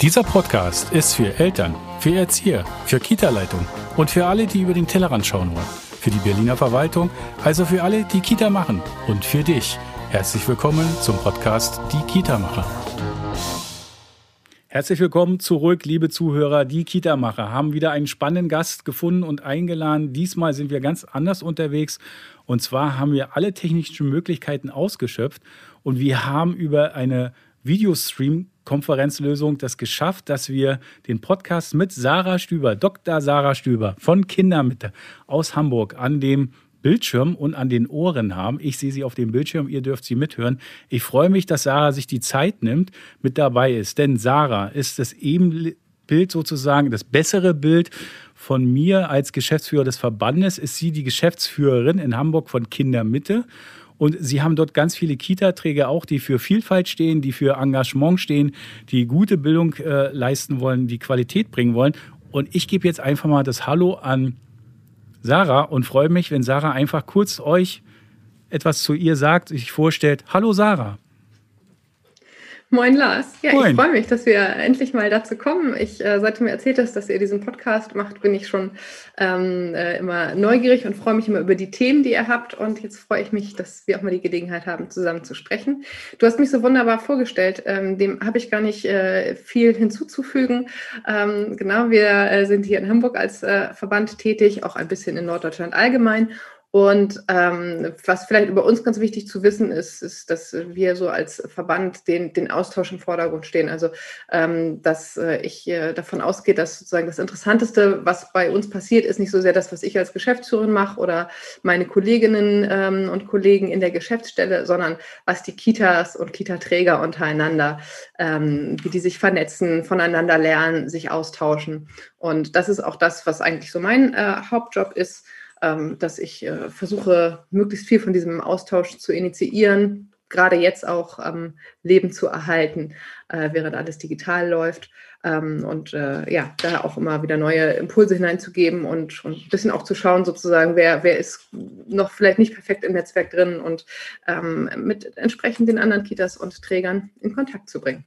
Dieser Podcast ist für Eltern, für Erzieher, für Kita-Leitung und für alle, die über den Tellerrand schauen wollen. Für die Berliner Verwaltung, also für alle, die Kita machen und für dich. Herzlich willkommen zum Podcast Die Kita-Macher. Herzlich willkommen zurück, liebe Zuhörer. Die Kita-Macher haben wieder einen spannenden Gast gefunden und eingeladen. Diesmal sind wir ganz anders unterwegs. Und zwar haben wir alle technischen Möglichkeiten ausgeschöpft und wir haben über eine Videostream-Konferenzlösung das geschafft, dass wir den Podcast mit Sarah Stüber, Dr. Sarah Stüber von Kindermitte aus Hamburg an dem Bildschirm und an den Ohren haben. Ich sehe sie auf dem Bildschirm, ihr dürft sie mithören. Ich freue mich, dass Sarah sich die Zeit nimmt, mit dabei ist. Denn Sarah ist das Ebenbild sozusagen, das bessere Bild von mir als Geschäftsführer des Verbandes. Ist sie die Geschäftsführerin in Hamburg von Kindermitte. Und sie haben dort ganz viele Kita-Träger auch, die für Vielfalt stehen, die für Engagement stehen, die gute Bildung äh, leisten wollen, die Qualität bringen wollen. Und ich gebe jetzt einfach mal das Hallo an Sarah und freue mich, wenn Sarah einfach kurz euch etwas zu ihr sagt, sich vorstellt. Hallo Sarah. Moin Lars. Ja, Moin. ich freue mich, dass wir endlich mal dazu kommen. Ich, äh, seit du mir erzählt hast, dass ihr diesen Podcast macht, bin ich schon ähm, äh, immer neugierig und freue mich immer über die Themen, die ihr habt. Und jetzt freue ich mich, dass wir auch mal die Gelegenheit haben, zusammen zu sprechen. Du hast mich so wunderbar vorgestellt. Ähm, dem habe ich gar nicht äh, viel hinzuzufügen. Ähm, genau, wir äh, sind hier in Hamburg als Verband tätig, auch ein bisschen in Norddeutschland allgemein und ähm, was vielleicht über uns ganz wichtig zu wissen ist, ist, dass wir so als Verband den, den Austausch im Vordergrund stehen. Also ähm, dass äh, ich äh, davon ausgehe, dass sozusagen das Interessanteste, was bei uns passiert, ist nicht so sehr das, was ich als Geschäftsführerin mache oder meine Kolleginnen ähm, und Kollegen in der Geschäftsstelle, sondern was die Kitas und Kita-Träger untereinander, ähm, wie die sich vernetzen, voneinander lernen, sich austauschen. Und das ist auch das, was eigentlich so mein äh, Hauptjob ist dass ich äh, versuche, möglichst viel von diesem Austausch zu initiieren, gerade jetzt auch am Leben zu erhalten, äh, während alles digital läuft. Ähm, und äh, ja, da auch immer wieder neue Impulse hineinzugeben und, und ein bisschen auch zu schauen, sozusagen, wer, wer ist noch vielleicht nicht perfekt im Netzwerk drin und ähm, mit entsprechend den anderen Kitas und Trägern in Kontakt zu bringen.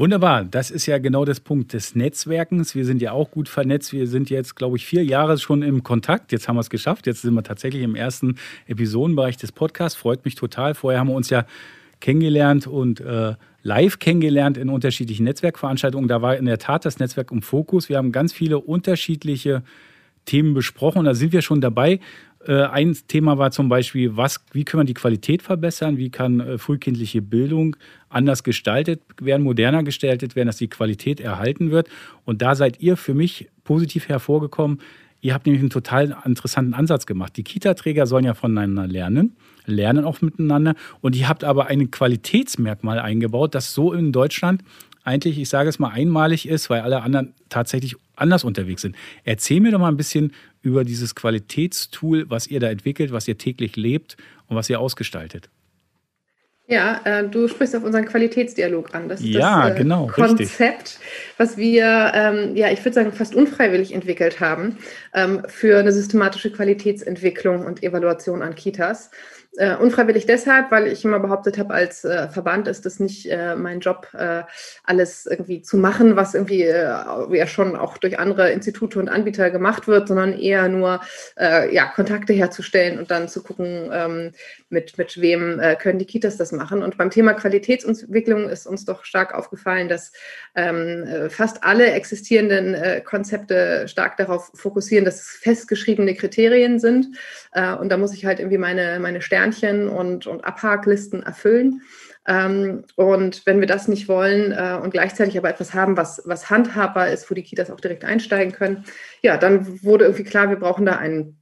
Wunderbar, das ist ja genau das Punkt des Netzwerkens. Wir sind ja auch gut vernetzt. Wir sind jetzt, glaube ich, vier Jahre schon im Kontakt. Jetzt haben wir es geschafft. Jetzt sind wir tatsächlich im ersten Episodenbereich des Podcasts. Freut mich total. Vorher haben wir uns ja kennengelernt und äh, live kennengelernt in unterschiedlichen Netzwerkveranstaltungen. Da war in der Tat das Netzwerk im Fokus. Wir haben ganz viele unterschiedliche Themen besprochen da sind wir schon dabei. Äh, ein Thema war zum Beispiel, was, wie können wir die Qualität verbessern, wie kann äh, frühkindliche Bildung anders gestaltet werden, moderner gestaltet werden, dass die Qualität erhalten wird. Und da seid ihr für mich positiv hervorgekommen. Ihr habt nämlich einen total interessanten Ansatz gemacht. Die Kita-Träger sollen ja voneinander lernen, lernen auch miteinander. Und ihr habt aber ein Qualitätsmerkmal eingebaut, das so in Deutschland eigentlich, ich sage es mal, einmalig ist, weil alle anderen tatsächlich anders unterwegs sind. Erzähl mir doch mal ein bisschen über dieses Qualitätstool, was ihr da entwickelt, was ihr täglich lebt und was ihr ausgestaltet. Ja, äh, du sprichst auf unseren Qualitätsdialog an. Das ist ja, das äh, genau, Konzept, richtig. was wir, ähm, ja, ich würde sagen, fast unfreiwillig entwickelt haben ähm, für eine systematische Qualitätsentwicklung und Evaluation an Kitas. Äh, unfreiwillig deshalb, weil ich immer behauptet habe, als äh, Verband ist es nicht äh, mein Job, äh, alles irgendwie zu machen, was irgendwie äh, ja schon auch durch andere Institute und Anbieter gemacht wird, sondern eher nur äh, ja, Kontakte herzustellen und dann zu gucken, ähm, mit, mit wem können die Kitas das machen. Und beim Thema Qualitätsentwicklung ist uns doch stark aufgefallen, dass ähm, fast alle existierenden Konzepte stark darauf fokussieren, dass es festgeschriebene Kriterien sind. und da muss ich halt irgendwie meine, meine Stärken Sternchen und, und Abhaklisten erfüllen. Ähm, und wenn wir das nicht wollen äh, und gleichzeitig aber etwas haben, was, was handhabbar ist, wo die Kitas auch direkt einsteigen können, ja, dann wurde irgendwie klar, wir brauchen da einen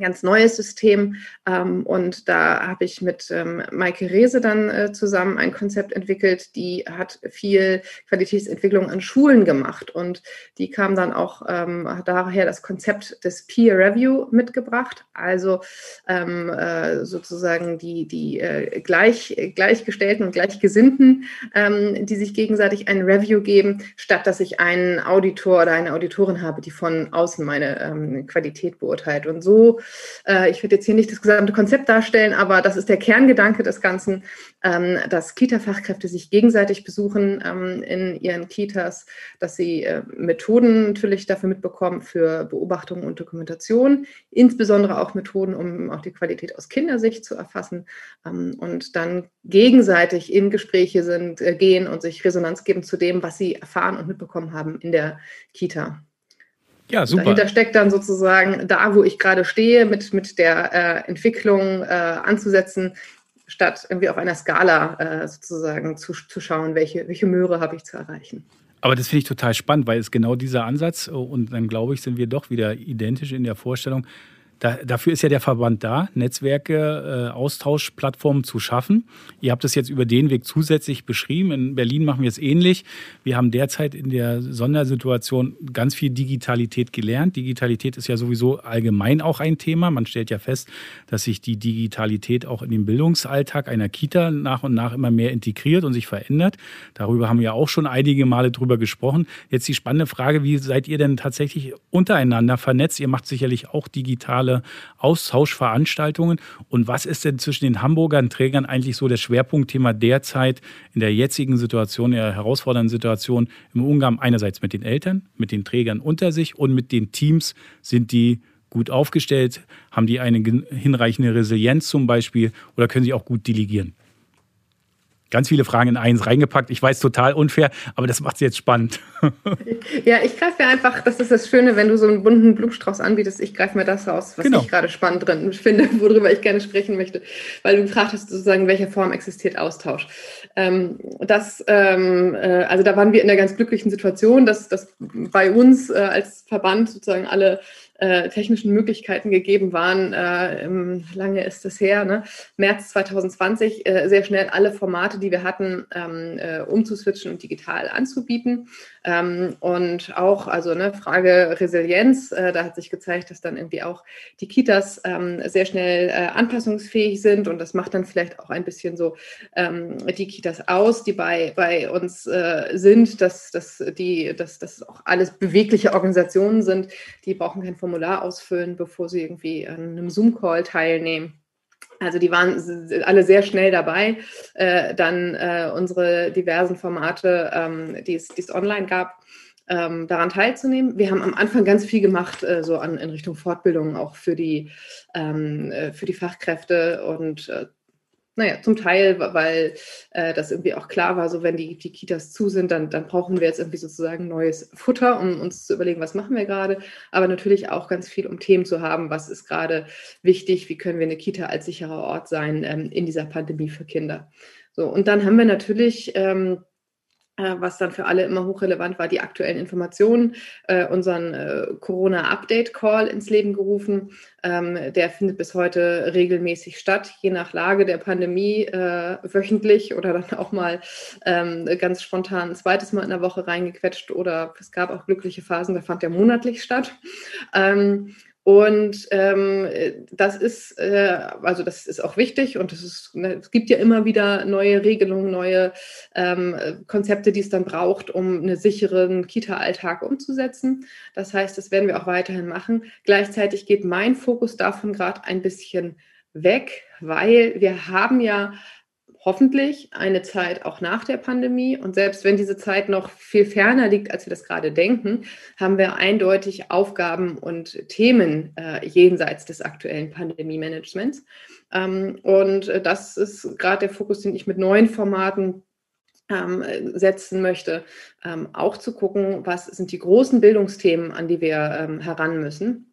ganz neues System. Ähm, und da habe ich mit ähm, Maike Rehse dann äh, zusammen ein Konzept entwickelt, die hat viel Qualitätsentwicklung an Schulen gemacht. Und die kam dann auch ähm, daher das Konzept des Peer Review mitgebracht. Also ähm, äh, sozusagen die, die äh, gleich, gleichgestellten und gleichgesinnten, ähm, die sich gegenseitig ein Review geben, statt dass ich einen Auditor oder eine Auditorin habe, die von außen meine ähm, Qualität beurteilt. Und so Äh, ich werde jetzt hier nicht das gesamte Konzept darstellen, aber das ist der Kerngedanke des Ganzen, ähm, dass Kita-Fachkräfte sich gegenseitig besuchen ähm, in ihren Kitas, dass sie äh, Methoden natürlich dafür mitbekommen für Beobachtung und Dokumentation, insbesondere auch Methoden, um auch die Qualität aus Kindersicht zu erfassen ähm, und dann gegenseitig in Gespräche sind, äh, gehen und sich Resonanz geben zu dem, was sie erfahren und mitbekommen haben in der Kita. Ja, super. Dahinter steckt dann sozusagen da, wo ich gerade stehe, mit, mit der äh, Entwicklung äh, anzusetzen, statt irgendwie auf einer Skala äh, sozusagen zu, zu schauen, welche, welche Möhre habe ich zu erreichen. Aber das finde ich total spannend, weil es genau dieser Ansatz, und dann glaube ich, sind wir doch wieder identisch in der Vorstellung, da, dafür ist ja der Verband da, Netzwerke, äh, Austauschplattformen zu schaffen. Ihr habt es jetzt über den Weg zusätzlich beschrieben. In Berlin machen wir es ähnlich. Wir haben derzeit in der Sondersituation ganz viel Digitalität gelernt. Digitalität ist ja sowieso allgemein auch ein Thema. Man stellt ja fest, dass sich die Digitalität auch in den Bildungsalltag einer Kita nach und nach immer mehr integriert und sich verändert. Darüber haben wir auch schon einige Male drüber gesprochen. Jetzt die spannende Frage, wie seid ihr denn tatsächlich untereinander vernetzt? Ihr macht sicherlich auch digitale digitale Austauschveranstaltungen. Und was ist denn zwischen den Hamburgern Trägern eigentlich so das Schwerpunktthema derzeit in der jetzigen Situation, in der herausfordernden Situation im Umgang einerseits mit den Eltern, mit den Trägern unter sich und mit den Teams? Sind die gut aufgestellt? Haben die eine hinreichende Resilienz zum Beispiel oder können sie auch gut delegieren? Ganz viele Fragen in eins reingepackt. Ich weiß, total unfair, aber das macht es jetzt spannend. ja, ich greife mir einfach, das ist das Schöne, wenn du so einen bunten Blumenstrauß anbietest, ich greife mir das raus, was genau. ich gerade spannend drin finde, worüber ich gerne sprechen möchte. Weil du gefragt hast, sozusagen, in welcher Form existiert Austausch. Ähm, das, ähm, äh, also da waren wir in der ganz glücklichen Situation, dass, dass bei uns äh, als Verband sozusagen alle äh, technischen Möglichkeiten gegeben waren, äh, lange ist es her, ne? März 2020, äh, sehr schnell alle Formate, die wir hatten, ähm, äh, umzuswitchen und digital anzubieten. Ähm, und auch, also ne, Frage Resilienz, äh, da hat sich gezeigt, dass dann irgendwie auch die Kitas ähm, sehr schnell äh, anpassungsfähig sind und das macht dann vielleicht auch ein bisschen so ähm, die Kitas aus, die bei, bei uns äh, sind, dass, dass, die, dass, dass auch alles bewegliche Organisationen sind, die brauchen kein Formular ausfüllen, bevor sie irgendwie an einem Zoom-Call teilnehmen. Also die waren alle sehr schnell dabei, äh, dann äh, unsere diversen Formate, ähm, die, es, die es online gab, ähm, daran teilzunehmen. Wir haben am Anfang ganz viel gemacht, äh, so an, in Richtung Fortbildung, auch für die, ähm, äh, für die Fachkräfte und äh, naja, zum Teil, weil äh, das irgendwie auch klar war, so wenn die, die Kitas zu sind, dann, dann brauchen wir jetzt irgendwie sozusagen neues Futter, um uns zu überlegen, was machen wir gerade. Aber natürlich auch ganz viel, um Themen zu haben, was ist gerade wichtig, wie können wir eine Kita als sicherer Ort sein ähm, in dieser Pandemie für Kinder. So, und dann haben wir natürlich ähm, äh, was dann für alle immer hochrelevant war, die aktuellen Informationen, äh, unseren äh, Corona-Update-Call ins Leben gerufen. Ähm, der findet bis heute regelmäßig statt, je nach Lage der Pandemie, äh, wöchentlich oder dann auch mal ähm, ganz spontan ein zweites Mal in der Woche reingequetscht oder es gab auch glückliche Phasen, da fand der monatlich statt. Ähm, und ähm, das ist, äh, also das ist auch wichtig und es, ist, ne, es gibt ja immer wieder neue Regelungen, neue ähm, Konzepte, die es dann braucht, um einen sicheren Kita-Alltag umzusetzen. Das heißt, das werden wir auch weiterhin machen. Gleichzeitig geht mein Fokus davon gerade ein bisschen weg, weil wir haben ja hoffentlich eine Zeit auch nach der Pandemie. Und selbst wenn diese Zeit noch viel ferner liegt, als wir das gerade denken, haben wir eindeutig Aufgaben und Themen äh, jenseits des aktuellen Pandemie-Managements. Ähm, und äh, das ist gerade der Fokus, den ich mit neuen Formaten ähm, setzen möchte, ähm, auch zu gucken, was sind die großen Bildungsthemen, an die wir ähm, heran müssen.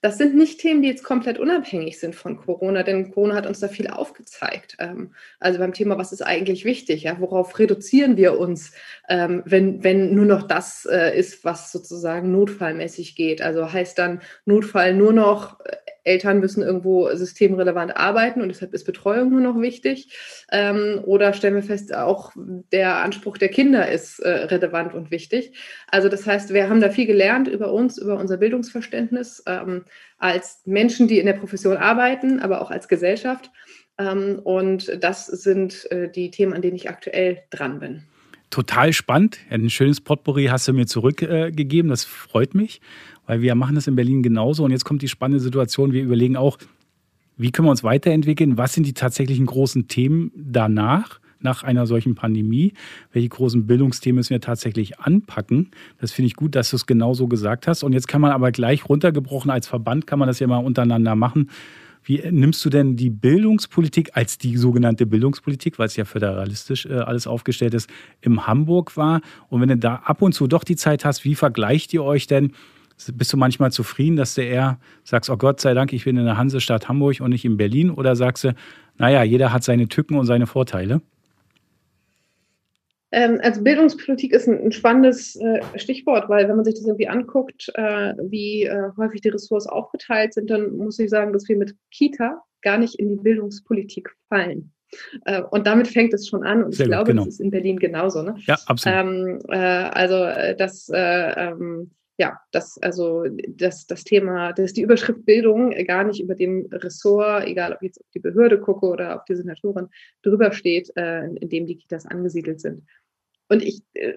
Das sind nicht Themen, die jetzt komplett unabhängig sind von Corona, denn Corona hat uns da viel aufgezeigt. Ähm, also beim Thema, was ist eigentlich wichtig? Ja? Worauf reduzieren wir uns, ähm, wenn, wenn nur noch das äh, ist, was sozusagen notfallmäßig geht? Also heißt dann Notfall nur noch äh, Eltern müssen irgendwo systemrelevant arbeiten und deshalb ist Betreuung nur noch wichtig. Ähm, oder stellen wir fest, auch der Anspruch der Kinder ist äh, relevant und wichtig. Also das heißt, wir haben da viel gelernt über uns, über unser Bildungsverständnis ähm, als Menschen, die in der Profession arbeiten, aber auch als Gesellschaft. Ähm, und das sind äh, die Themen, an denen ich aktuell dran bin. Total spannend. Ein schönes Potpourri hast du mir zurückgegeben. Das freut mich. weil wir machen das in Berlin genauso. Und jetzt kommt die spannende Situation. Wir überlegen auch, wie können wir uns weiterentwickeln? Was sind die tatsächlichen großen Themen danach? nach einer solchen Pandemie? Welche großen Bildungsthemen müssen wir tatsächlich anpacken? Das finde ich gut, dass du es genauso gesagt hast. Und jetzt kann man aber gleich runtergebrochen als Verband, kann man das ja mal untereinander machen. Wie nimmst du denn die Bildungspolitik als die sogenannte Bildungspolitik, weil es ja föderalistisch äh, alles aufgestellt ist, im Hamburg war? Und wenn du da ab und zu doch die Zeit hast, wie vergleicht ihr euch denn? Bist du manchmal zufrieden, dass du eher sagst, oh Gott sei Dank, ich bin in der Hansestadt Hamburg und nicht in Berlin? Oder sagst du, naja, jeder hat seine Tücken und seine Vorteile? Ähm, also Bildungspolitik ist ein, spannendes äh, Stichwort, weil wenn man sich das irgendwie anguckt, äh, wie äh, häufig die Ressorts aufgeteilt sind, dann muss ich sagen, dass wir mit Kita gar nicht in die Bildungspolitik fallen. Und damit fängt es schon an. Und Sehr ich gut, glaube, genau. das ist in Berlin genauso. Ne? Ja, absolut. Ähm, äh, also das ähm, ja, das, also das, das Thema, dass die Überschrift Bildung gar nicht über dem Ressort, egal ob ich jetzt auf die Behörde gucke oder auf die Senatoren, drüber steht, äh, in dem die Kitas angesiedelt sind. Und ich äh,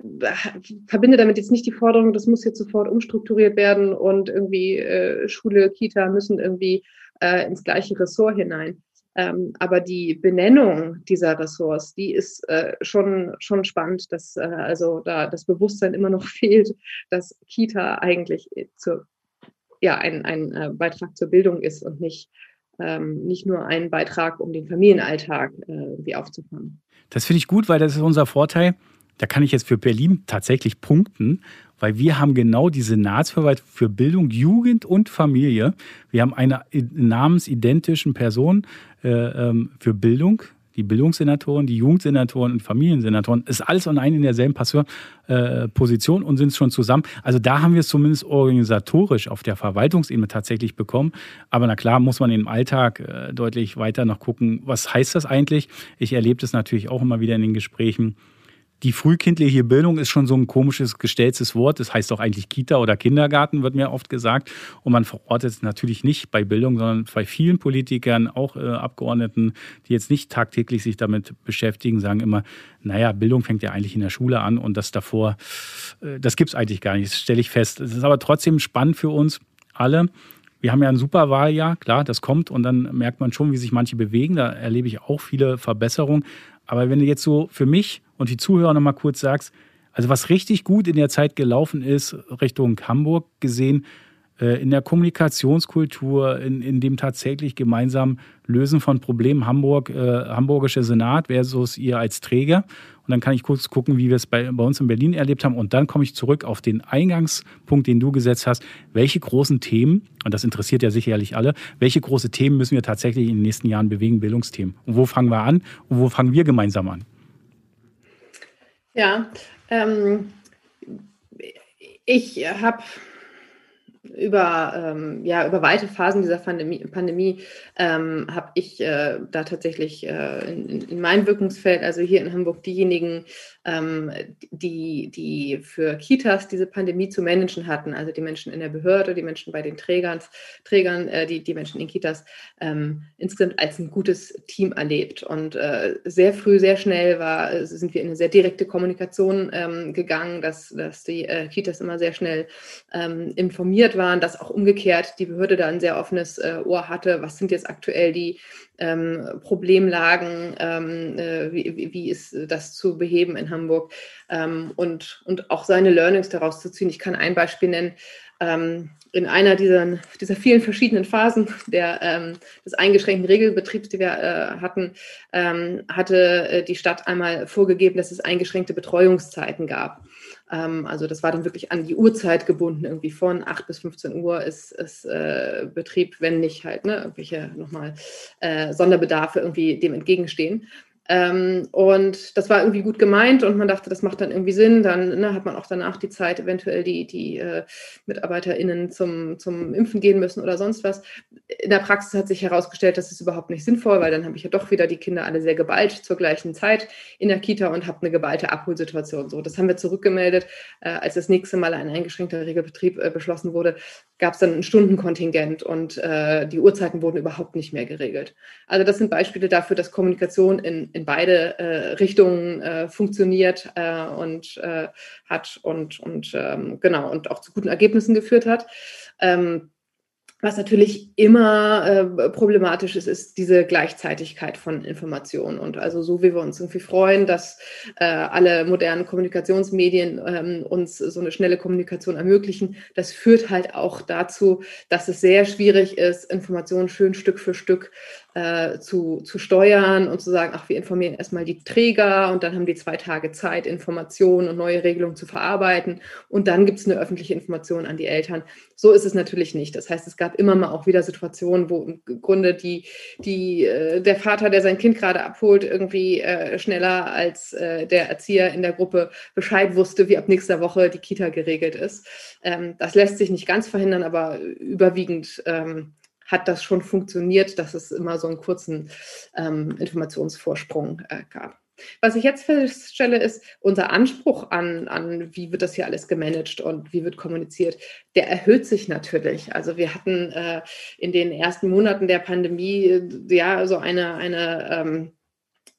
verbinde damit jetzt nicht die Forderung, das muss jetzt sofort umstrukturiert werden und irgendwie äh, Schule, Kita müssen irgendwie äh, ins gleiche Ressort hinein. Ähm, aber die Benennung dieser Ressorts, die ist äh, schon, schon spannend, dass äh, also da das Bewusstsein immer noch fehlt, dass Kita eigentlich zur, ja, ein, ein äh, Beitrag zur Bildung ist und nicht, ähm, nicht nur ein Beitrag, um den Familienalltag äh, aufzufangen. Das finde ich gut, weil das ist unser Vorteil. Da kann ich jetzt für Berlin tatsächlich punkten, weil wir haben genau die Senatsverwaltung für Bildung, Jugend und Familie. Wir haben eine namensidentischen Person äh, ähm, für Bildung, die Bildungssenatoren, die Jugendsenatoren und Familiensenatoren, ist alles und ein in derselben Passeur, äh, Position und sind schon zusammen. Also da haben wir es zumindest organisatorisch auf der Verwaltungsebene tatsächlich bekommen. Aber na klar, muss man im Alltag äh, deutlich weiter noch gucken, was heißt das eigentlich? Ich erlebe das natürlich auch immer wieder in den Gesprächen die frühkindliche Bildung ist schon so ein komisches, gestelltes Wort. Das heißt doch eigentlich Kita oder Kindergarten, wird mir oft gesagt. Und man verortet es natürlich nicht bei Bildung, sondern bei vielen Politikern, auch äh, Abgeordneten, die jetzt nicht tagtäglich sich damit beschäftigen, sagen immer, naja, Bildung fängt ja eigentlich in der Schule an und das davor, äh, das gibt es eigentlich gar nicht. Das stelle ich fest. Es ist aber trotzdem spannend für uns alle. Wir haben ja ein super Wahljahr, klar, das kommt und dann merkt man schon, wie sich manche bewegen. Da erlebe ich auch viele Verbesserungen. Aber wenn du jetzt so für mich und die Zuhörer noch mal kurz sagst, also was richtig gut in der Zeit gelaufen ist, Richtung Hamburg gesehen, in der Kommunikationskultur, in, in dem tatsächlich gemeinsamen Lösen von Problemen Hamburg, äh, Hamburgische Senat versus ihr als Träger. Und dann kann ich kurz gucken, wie wir es bei, bei uns in Berlin erlebt haben. Und dann komme ich zurück auf den Eingangspunkt, den du gesetzt hast. Welche großen Themen, und das interessiert ja sicherlich alle, welche große Themen müssen wir tatsächlich in den nächsten Jahren bewegen, Bildungsthemen? Und wo fangen wir an und wo fangen wir gemeinsam an? Ja, ähm, ich habe über, ähm, ja, über weite Phasen dieser Pandemie, Pandemie ähm, habe ich äh, da tatsächlich äh, in, in meinem Wirkungsfeld, also hier in Hamburg, diejenigen ähm, die, die für Kitas diese Pandemie zu managen hatten, also die Menschen in der Behörde, die Menschen bei den Trägern, Trägern äh, die, die Menschen in Kitas, ähm, insgesamt als ein gutes Team erlebt. Und äh, sehr früh, sehr schnell war, sind wir in eine sehr direkte Kommunikation ähm, gegangen, dass, dass die äh, Kitas immer sehr schnell ähm, informiert waren, dass auch umgekehrt die Behörde da ein sehr offenes äh, Ohr hatte. Was sind jetzt aktuell die ähm, Problemlagen, ähm, äh, wie, wie, ist das zu beheben in Hamburg ähm, und, und auch seine Learnings daraus zu ziehen. Ich kann ein Beispiel nennen. Ähm, in einer dieser, dieser vielen verschiedenen Phasen der, ähm, des eingeschränkten Regelbetriebs, die wir äh, hatten, ähm, hatte äh, die Stadt einmal vorgegeben, dass es eingeschränkte Betreuungszeiten gab. Ähm, also das war dann wirklich an die Uhrzeit gebunden, irgendwie von 8 bis 15 Uhr ist, ist äh, Betrieb, wenn nicht halt ne, irgendwelche nochmal äh, Sonderbedarfe irgendwie dem entgegenstehen. Ähm, und das war irgendwie gut gemeint und man dachte, das macht dann irgendwie Sinn. Dann ne, hat man auch danach die Zeit, eventuell die, die äh, MitarbeiterInnen zum, zum Impfen gehen müssen oder sonst was. In der Praxis hat sich herausgestellt, das ist überhaupt nicht sinnvoll, weil dann habe ich ja doch wieder die Kinder alle sehr geballt zur gleichen Zeit in der Kita und habe eine geballte Abholsituation. So, das haben wir zurückgemeldet, äh, als das nächste Mal ein eingeschränkter Regelbetrieb äh, beschlossen wurde gab es dann ein Stundenkontingent und äh, die Uhrzeiten wurden überhaupt nicht mehr geregelt. Also das sind Beispiele dafür, dass Kommunikation in, in beide äh, Richtungen äh, funktioniert äh, und äh, hat und, und ähm, genau und auch zu guten Ergebnissen geführt hat. Ähm, was natürlich immer äh, problematisch ist, ist diese Gleichzeitigkeit von Informationen. Und also so wie wir uns irgendwie freuen, dass äh, alle modernen Kommunikationsmedien ähm, uns so eine schnelle Kommunikation ermöglichen, das führt halt auch dazu, dass es sehr schwierig ist, Informationen schön Stück für Stück äh, zu, zu steuern und zu sagen, ach, wir informieren erstmal die Träger und dann haben die zwei Tage Zeit, Informationen und neue Regelungen zu verarbeiten und dann gibt es eine öffentliche Information an die Eltern. So ist es natürlich nicht. Das heißt, es gab immer mal auch wieder Situationen, wo im Grunde die, die, äh, der Vater, der sein Kind gerade abholt, irgendwie äh, schneller als äh, der Erzieher in der Gruppe Bescheid wusste, wie ab nächster Woche die Kita geregelt ist. Ähm, das lässt sich nicht ganz verhindern, aber überwiegend ähm, hat das schon funktioniert, dass es immer so einen kurzen ähm, Informationsvorsprung äh, gab. Was ich jetzt feststelle, ist, unser Anspruch an, an, wie wird das hier alles gemanagt und wie wird kommuniziert, der erhöht sich natürlich. Also wir hatten äh, in den ersten Monaten der Pandemie äh, ja so eine, eine ähm,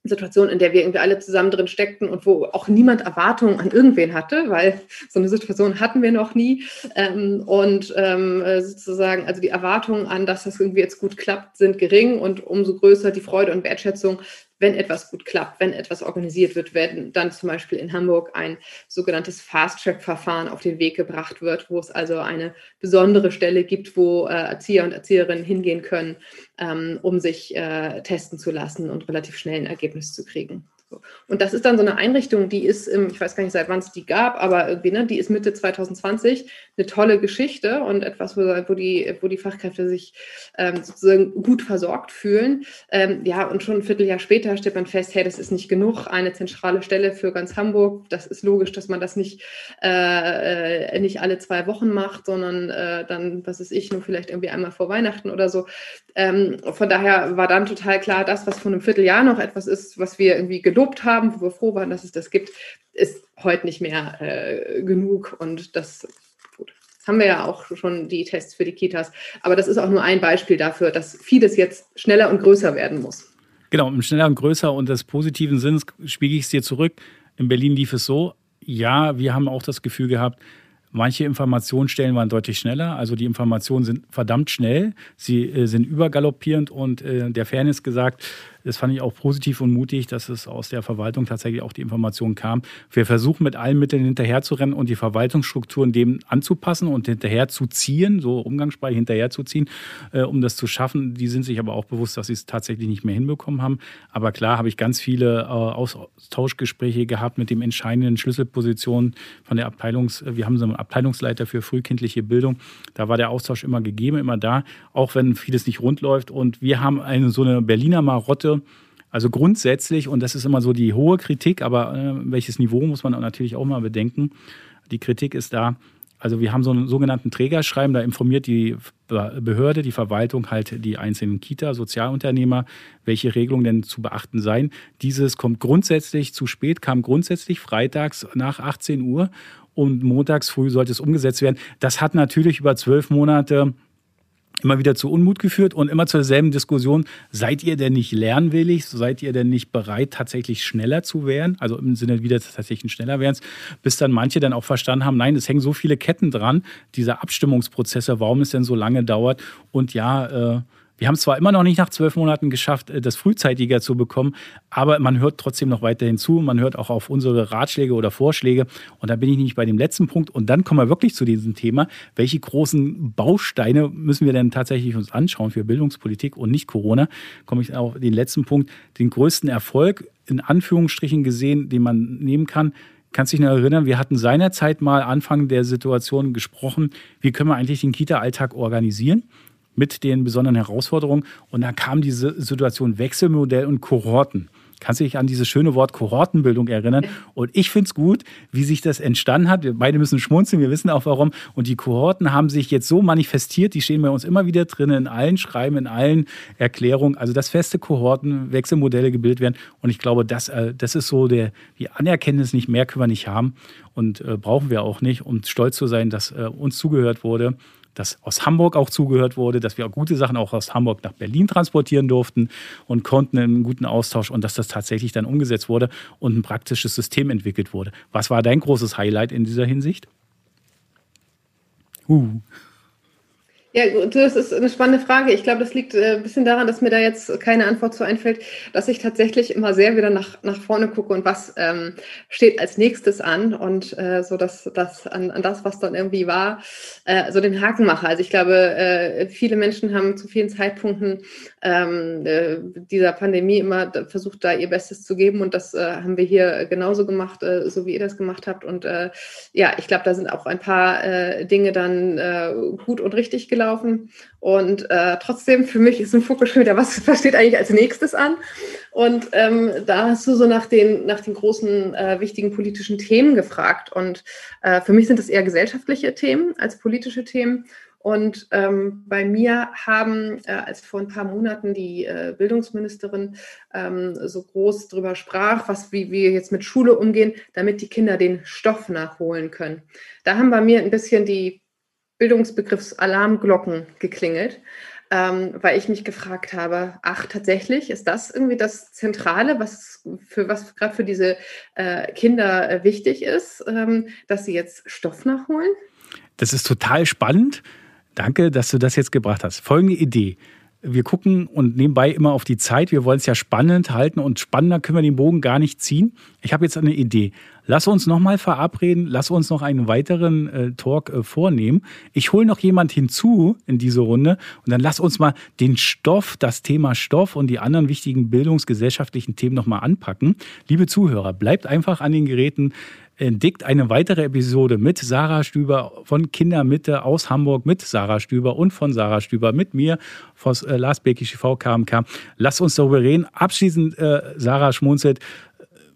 Situation, in der wir irgendwie alle zusammen drin steckten und wo auch niemand Erwartungen an irgendwen hatte, weil so eine Situation hatten wir noch nie. Ähm, und ähm, sozusagen, also die Erwartungen an, dass das irgendwie jetzt gut klappt, sind gering und umso größer die Freude und Wertschätzung, wenn etwas gut klappt, wenn etwas organisiert wird, wenn dann zum Beispiel in Hamburg ein sogenanntes Fast-Track-Verfahren auf den Weg gebracht wird, wo es also eine besondere Stelle gibt, wo äh, Erzieher und Erzieherinnen hingehen können, ähm, um sich äh, testen zu lassen und relativ schnell ein Ergebnis zu kriegen. Und das ist dann so eine Einrichtung, die ist, ich weiß gar nicht, seit wann es die gab, aber irgendwie, ne, die ist Mitte 2020 eine tolle Geschichte und etwas, wo, wo die, wo die Fachkräfte sich ähm, sozusagen gut versorgt fühlen. Ähm, ja, und schon ein Vierteljahr später stellt man fest, hey, das ist nicht genug, eine zentrale Stelle für ganz Hamburg. Das ist logisch, dass man das nicht, äh, nicht alle zwei Wochen macht, sondern äh, dann, was ist ich, nur vielleicht irgendwie einmal vor Weihnachten oder so. Ähm, von daher war dann total klar, das, was vor einem Vierteljahr noch etwas ist, was wir irgendwie gelobt haben, wo wir froh waren, dass es das gibt, ist heute nicht mehr äh, genug. Und das gut, haben wir ja auch schon die Tests für die Kitas. Aber das ist auch nur ein Beispiel dafür, dass vieles jetzt schneller und größer werden muss. Genau, schneller und größer und des positiven Sinns spiegel ich es dir zurück. In Berlin lief es so, ja, wir haben auch das Gefühl gehabt, Manche Informationsstellen waren deutlich schneller, also die Informationen sind verdammt schnell, sie äh, sind übergaloppierend und äh, der Fairness gesagt, das fand ich auch positiv und mutig, dass es aus der Verwaltung tatsächlich auch die Information kam. Wir versuchen mit allen Mitteln hinterherzurennen und die Verwaltungsstrukturen dem anzupassen und hinterherzuziehen, so Umgangssprache hinterherzuziehen, äh, um das zu schaffen. Die sind sich aber auch bewusst, dass sie es tatsächlich nicht mehr hinbekommen haben. Aber klar habe ich ganz viele äh, Austauschgespräche gehabt mit dem entscheidenden Schlüsselpositionen von der Abteilungs, wir haben so einen Abteilungsleiter für frühkindliche Bildung. Da war der Austausch immer gegeben, immer da, auch wenn vieles nicht rund läuft. Und wir haben eine so eine Berliner Marotte also grundsätzlich, und das ist immer so die hohe Kritik, aber äh, welches Niveau muss man natürlich auch mal bedenken. Die Kritik ist da, also wir haben so einen sogenannten Trägerschreiben, da informiert die Behörde, die Verwaltung halt die einzelnen Kita, Sozialunternehmer, welche Regelungen denn zu beachten seien. Dieses kommt grundsätzlich zu spät, kam grundsätzlich freitags nach 18 Uhr und montags früh sollte es umgesetzt werden. Das hat natürlich über zwölf Monate immer wieder zu Unmut geführt und immer zur selben Diskussion, seid ihr denn nicht lernwillig, seid ihr denn nicht bereit, tatsächlich schneller zu werden, also im Sinne wieder tatsächlich schneller werden, bis dann manche dann auch verstanden haben, nein, es hängen so viele Ketten dran, diese Abstimmungsprozesse, warum es denn so lange dauert? Und ja, äh, wir haben es zwar immer noch nicht nach zwölf Monaten geschafft, äh, das frühzeitiger zu bekommen, aber man hört trotzdem noch weiterhin zu. Man hört auch auf unsere Ratschläge oder Vorschläge. Und da bin ich nicht bei dem letzten Punkt. Und dann kommen wir wirklich zu diesem Thema. Welche großen Bausteine müssen wir denn tatsächlich uns anschauen für Bildungspolitik und nicht Corona? Komme ich auf den letzten Punkt. Den größten Erfolg in Anführungsstrichen gesehen, den man nehmen kann, Kannst dich noch erinnern, wir hatten seinerzeit mal Anfang der Situation gesprochen, wie können wir eigentlich den Kita-Alltag organisieren? Mit den besonderen Herausforderungen. Und dann kam diese Situation Wechselmodell und Kohorten. Kannst du dich an dieses schöne Wort Kohortenbildung erinnern? Und ich finde es gut, wie sich das entstanden hat. Wir beide müssen schmunzeln, wir wissen auch warum. Und die Kohorten haben sich jetzt so manifestiert, die stehen bei uns immer wieder drin, in allen Schreiben, in allen Erklärungen. Also, dass feste Kohorten, Wechselmodelle gebildet werden. Und ich glaube, das, äh, das ist so der, die Anerkenntnis nicht mehr können wir nicht haben und äh, brauchen wir auch nicht, um stolz zu sein, dass äh, uns zugehört wurde dass aus Hamburg auch zugehört wurde, dass wir auch gute Sachen auch aus Hamburg nach Berlin transportieren durften und konnten einen guten Austausch und dass das tatsächlich dann umgesetzt wurde und ein praktisches System entwickelt wurde. Was war dein großes Highlight in dieser Hinsicht? Uh. Ja, das ist eine spannende Frage. Ich glaube, das liegt äh, ein bisschen daran, dass mir da jetzt keine Antwort zu einfällt, dass ich tatsächlich immer sehr wieder nach, nach vorne gucke und was ähm, steht als nächstes an und äh, so, dass das an, an das, was dann irgendwie war, äh, so den Haken mache. Also ich glaube, äh, viele Menschen haben zu vielen Zeitpunkten ähm, äh, dieser Pandemie immer versucht, da ihr Bestes zu geben und das äh, haben wir hier genauso gemacht, äh, so wie ihr das gemacht habt. Und äh, ja, ich glaube, da sind auch ein paar äh, Dinge dann äh, gut und richtig gelaufen gelaufen. Und äh, trotzdem, für mich ist im Fokus schon wieder, was, was steht eigentlich als nächstes an? Und ähm, da hast du so nach den, nach den großen, äh, wichtigen politischen Themen gefragt. Und äh, für mich sind das eher gesellschaftliche Themen als politische Themen. Und ähm, bei mir haben, äh, als vor ein paar Monaten die äh, Bildungsministerin ähm, so groß drüber sprach, was, wie wir jetzt mit Schule umgehen, damit die Kinder den Stoff nachholen können. Da haben bei mir ein bisschen die Bildungsbegriffs Alarmglocken geklingelt, ähm, weil ich mich gefragt habe, ach tatsächlich, ist das irgendwie das Zentrale, was für was gerade für diese äh, Kinder äh, wichtig ist, ähm, dass sie jetzt Stoff nachholen? Das ist total spannend. Danke, dass du das jetzt gebracht hast. Folgende Idee wir gucken und nebenbei immer auf die Zeit. Wir wollen es ja spannend halten und spannender können wir den Bogen gar nicht ziehen. Ich habe jetzt eine Idee. Lass uns nochmal verabreden, lass uns noch einen weiteren äh, Talk äh, vornehmen. Ich hole noch jemand hinzu in diese Runde und dann lass uns mal den Stoff, das Thema Stoff und die anderen wichtigen bildungsgesellschaftlichen Themen nochmal anpacken. Liebe Zuhörer, bleibt einfach an den Geräten entdeckt eine weitere Episode mit Sarah Stüber von Kindermitte aus Hamburg mit Sarah Stüber und von Sarah Stüber mit mir von äh, Lars Bekisch TV KMK. Lass uns darüber reden. Abschließend, äh, Sarah schmunzelt,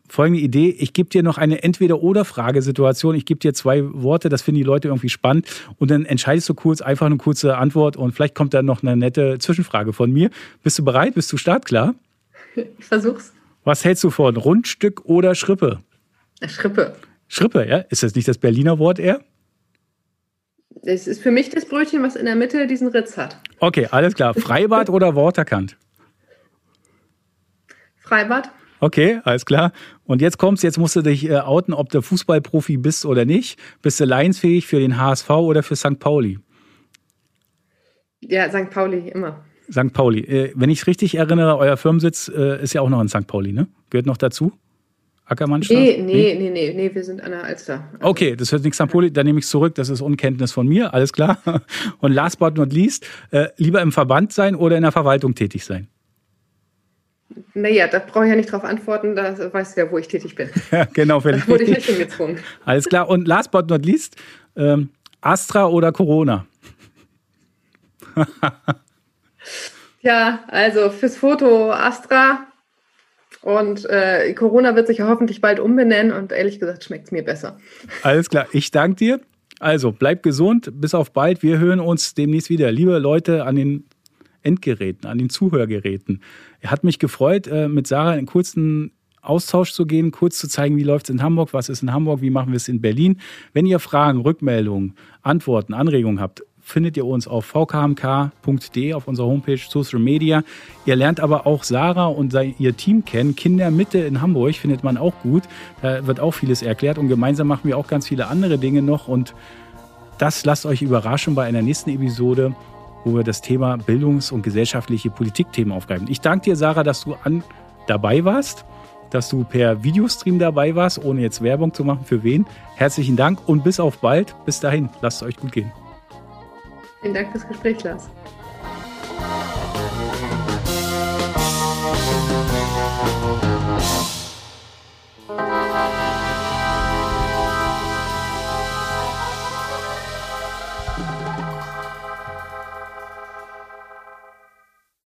folgende Idee. Ich gebe dir noch eine Entweder-Oder-Fragesituation. Ich gebe dir zwei Worte, das finden die Leute irgendwie spannend. Und dann entscheidest du kurz, einfach eine kurze Antwort und vielleicht kommt dann noch eine nette Zwischenfrage von mir. Bist du bereit? Bist du startklar? Ich versuch's. Was hältst du von Rundstück oder Schrippe? Schrippe. Schrippe, ja? Ist das nicht das Berliner Wort eher? Es ist für mich das Brötchen, was in der Mitte diesen Ritz hat. Okay, alles klar. Freibad oder Waterkant? Freibad. Okay, alles klar. Und jetzt kommst, jetzt musst du dich äh, outen, ob du Fußballprofi bist oder nicht. Bist du leinsfähig für den HSV oder für St. Pauli? Ja, St. Pauli, immer. St. Pauli. Äh, wenn ich es richtig erinnere, euer Firmensitz äh, ist ja auch noch in St. Pauli, ne? Gehört noch dazu? Ackermannstraße? Nee, nee, nee, nee, nee, wir sind an der Alster. Also okay, das hört nichts an Poli, dann nehme ich es zurück, das ist Unkenntnis von mir, alles klar. Und last but not least, äh, lieber im Verband sein oder in der Verwaltung tätig sein? Naja, da brauche ich ja nicht drauf antworten, da weißt du ja, wo ich tätig bin. ja, genau, Da wurde ich nicht hingezwungen. Alles klar, und last but not least, ähm, Astra oder Corona? ja, also fürs Foto Astra, und äh, Corona wird sich ja hoffentlich bald umbenennen und ehrlich gesagt schmeckt es mir besser. Alles klar, ich danke dir. Also bleib gesund, bis auf bald. Wir hören uns demnächst wieder. Liebe Leute an den Endgeräten, an den Zuhörgeräten. Hat mich gefreut, äh, mit Sarah einen kurzen Austausch zu gehen, kurz zu zeigen, wie läuft es in Hamburg, was ist in Hamburg, wie machen wir es in Berlin. Wenn ihr Fragen, Rückmeldungen, Antworten, Anregungen habt, findet ihr uns auf vkmk.de auf unserer Homepage Social Media. Ihr lernt aber auch Sarah und ihr Team kennen. Kindermitte in Hamburg findet man auch gut. Da wird auch vieles erklärt und gemeinsam machen wir auch ganz viele andere Dinge noch und das lasst euch überraschen bei einer nächsten Episode, wo wir das Thema Bildungs- und gesellschaftliche Politikthemen aufgreifen. Ich danke dir, Sarah, dass du an, dabei warst, dass du per Videostream dabei warst, ohne jetzt Werbung zu machen für wen. Herzlichen Dank und bis auf bald. Bis dahin, lasst es euch gut gehen. Vielen Dank fürs Gespräch, Lars.